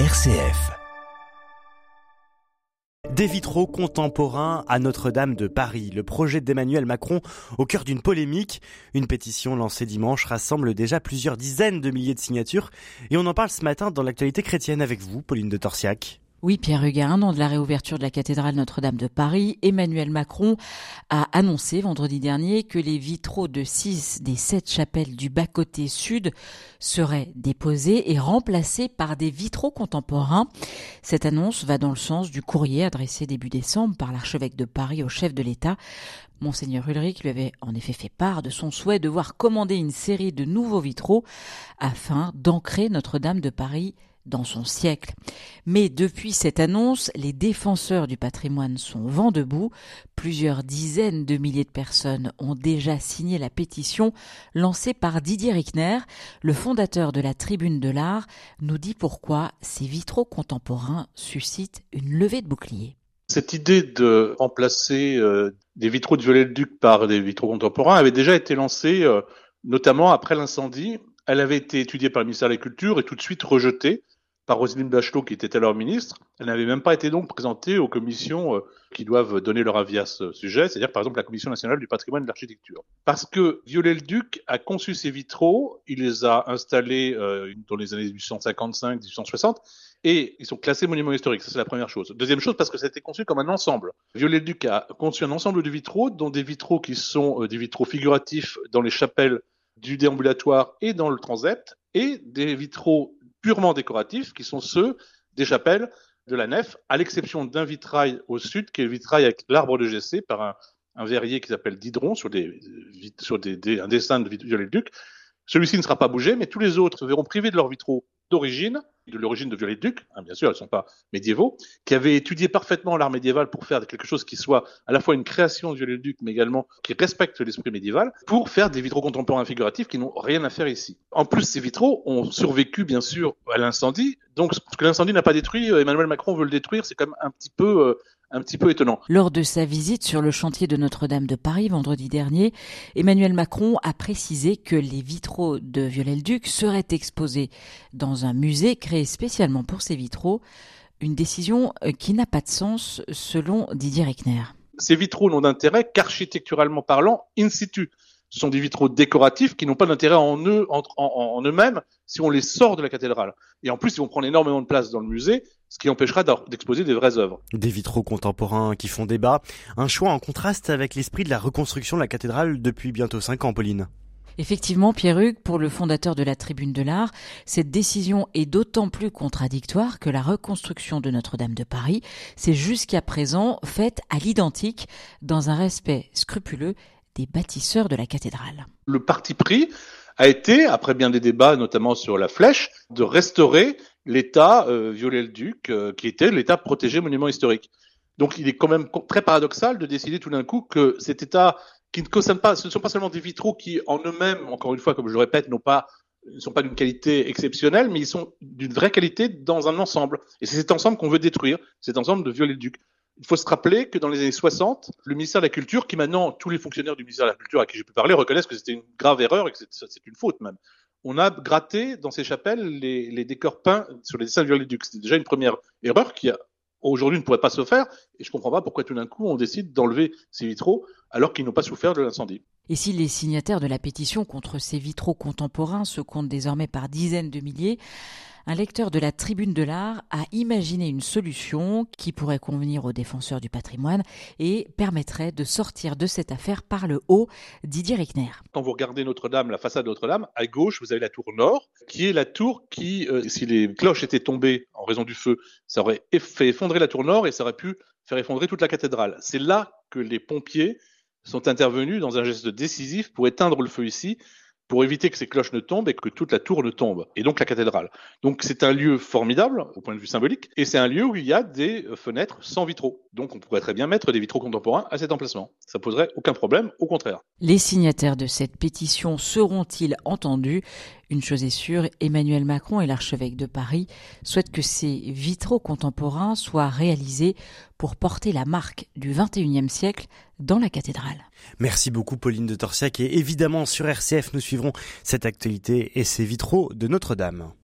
RCF. Des vitraux contemporains à Notre-Dame de Paris. Le projet d'Emmanuel Macron au cœur d'une polémique. Une pétition lancée dimanche rassemble déjà plusieurs dizaines de milliers de signatures. Et on en parle ce matin dans l'actualité chrétienne avec vous, Pauline de Torsiac. Oui, Pierre Huguin, an de la réouverture de la cathédrale Notre-Dame de Paris, Emmanuel Macron a annoncé vendredi dernier que les vitraux de six des sept chapelles du bas-côté sud seraient déposés et remplacés par des vitraux contemporains. Cette annonce va dans le sens du courrier adressé début décembre par l'archevêque de Paris au chef de l'État. Monseigneur Ulrich lui avait en effet fait part de son souhait de voir commander une série de nouveaux vitraux afin d'ancrer Notre-Dame de Paris dans son siècle. Mais depuis cette annonce, les défenseurs du patrimoine sont vent debout. Plusieurs dizaines de milliers de personnes ont déjà signé la pétition lancée par Didier Rickner, le fondateur de la Tribune de l'Art, nous dit pourquoi ces vitraux contemporains suscitent une levée de bouclier. Cette idée de remplacer euh, des vitraux de Viollet-le-Duc par des vitraux contemporains avait déjà été lancée euh, notamment après l'incendie. Elle avait été étudiée par le ministère de la Culture et tout de suite rejetée par Roselyne Bachelot, qui était alors ministre. Elle n'avait même pas été donc présentée aux commissions euh, qui doivent donner leur avis à ce sujet, c'est-à-dire par exemple la Commission nationale du patrimoine et de l'architecture. Parce que Viollet-le-Duc a conçu ses vitraux, il les a installés euh, dans les années 1855-1860, et ils sont classés monuments historiques. Ça, c'est la première chose. Deuxième chose, parce que ça a été conçu comme un ensemble. Viollet-le-Duc a conçu un ensemble de vitraux, dont des vitraux qui sont euh, des vitraux figuratifs dans les chapelles du déambulatoire et dans le transept, et des vitraux purement décoratifs, qui sont ceux des chapelles de la nef, à l'exception d'un vitrail au sud, qui est le vitrail avec l'arbre de Gessé par un, verrier qui s'appelle Didron, sur, des, un dessin de Viollet-le-Duc. Celui-ci ne sera pas bougé, mais tous les autres verront privés de leurs vitraux d'origine, de l'origine de Viollet-le-Duc, hein, bien sûr, ils ne sont pas médiévaux, qui avaient étudié parfaitement l'art médiéval pour faire quelque chose qui soit à la fois une création de Viollet-le-Duc, mais également qui respecte l'esprit médiéval, pour faire des vitraux contemporains figuratifs qui n'ont rien à faire ici. En plus, ces vitraux ont survécu, bien sûr, à l'incendie. Donc, ce que l'incendie n'a pas détruit, euh, Emmanuel Macron veut le détruire, c'est quand même un petit peu euh, un petit peu étonnant. Lors de sa visite sur le chantier de Notre-Dame de Paris vendredi dernier, Emmanuel Macron a précisé que les vitraux de Viollet-le-Duc seraient exposés dans un musée créé spécialement pour ces vitraux, une décision euh, qui n'a pas de sens selon Didier Reckner. Ces vitraux n'ont d'intérêt qu'architecturalement parlant in situ. Ce sont des vitraux décoratifs qui n'ont pas d'intérêt en eux, en, en, eux-mêmes, si on les sort de la cathédrale. Et en plus, ils vont prendre énormément de place dans le musée, ce qui empêchera d'exposer des vraies œuvres. Des vitraux contemporains qui font débat, un choix en contraste avec l'esprit de la reconstruction de la cathédrale depuis bientôt cinq ans, Pauline. Effectivement, Pierre-Hugues, pour le fondateur de la Tribune de l'Art, cette décision est d'autant plus contradictoire que la reconstruction de Notre-Dame de Paris s'est jusqu'à présent faite à l'identique, dans un respect scrupuleux des bâtisseurs de la cathédrale. Le parti pris a été, après bien des débats, notamment sur la flèche, de restaurer l'état euh, Viollet-le-Duc, euh, qui était l'état protégé monument historique. Donc il est quand même très paradoxal de décider tout d'un coup que cet état qui ne concerne pas, ce ne sont pas seulement des vitraux qui en eux-mêmes, encore une fois, comme je le répète, n'ont pas ne sont pas d'une qualité exceptionnelle, mais ils sont d'une vraie qualité dans un ensemble. Et c'est cet ensemble qu'on veut détruire, cet ensemble de Viollet-le-Duc. Il faut se rappeler que dans les années 60, le ministère de la Culture, qui maintenant tous les fonctionnaires du ministère de la Culture à qui j'ai pu parler reconnaissent que c'était une grave erreur et que c'est une faute même. On a gratté dans ces chapelles les, décors peints sur les dessins de Viollet-Duc. C'était déjà une première erreur qui aujourd'hui ne pourrait pas se faire et je comprends pas pourquoi tout d'un coup on décide d'enlever ces vitraux alors qu'ils n'ont pas souffert de l'incendie. Et si les signataires de la pétition contre ces vitraux contemporains se comptent désormais par dizaines de milliers, un lecteur de la Tribune de l'Art a imaginé une solution qui pourrait convenir aux défenseurs du patrimoine et permettrait de sortir de cette affaire par le haut, Didier Rickner. Quand vous regardez Notre-Dame, la façade de Notre-Dame, à gauche, vous avez la tour nord, qui est la tour qui, euh, si les cloches étaient tombées en raison du feu, ça aurait fait effondrer la tour nord et ça aurait pu faire effondrer toute la cathédrale. C'est là que les pompiers sont intervenus dans un geste décisif pour éteindre le feu ici pour éviter que ces cloches ne tombent et que toute la tour ne tombe, et donc la cathédrale. Donc c'est un lieu formidable au point de vue symbolique, et c'est un lieu où il y a des fenêtres sans vitraux. Donc on pourrait très bien mettre des vitraux contemporains à cet emplacement. Ça poserait aucun problème, au contraire. Les signataires de cette pétition seront-ils entendus? Une chose est sûre, Emmanuel Macron et l'archevêque de Paris souhaitent que ces vitraux contemporains soient réalisés pour porter la marque du XXIe siècle dans la cathédrale. Merci beaucoup Pauline de Torsiac et évidemment sur RCF nous suivrons cette actualité et ces vitraux de Notre-Dame.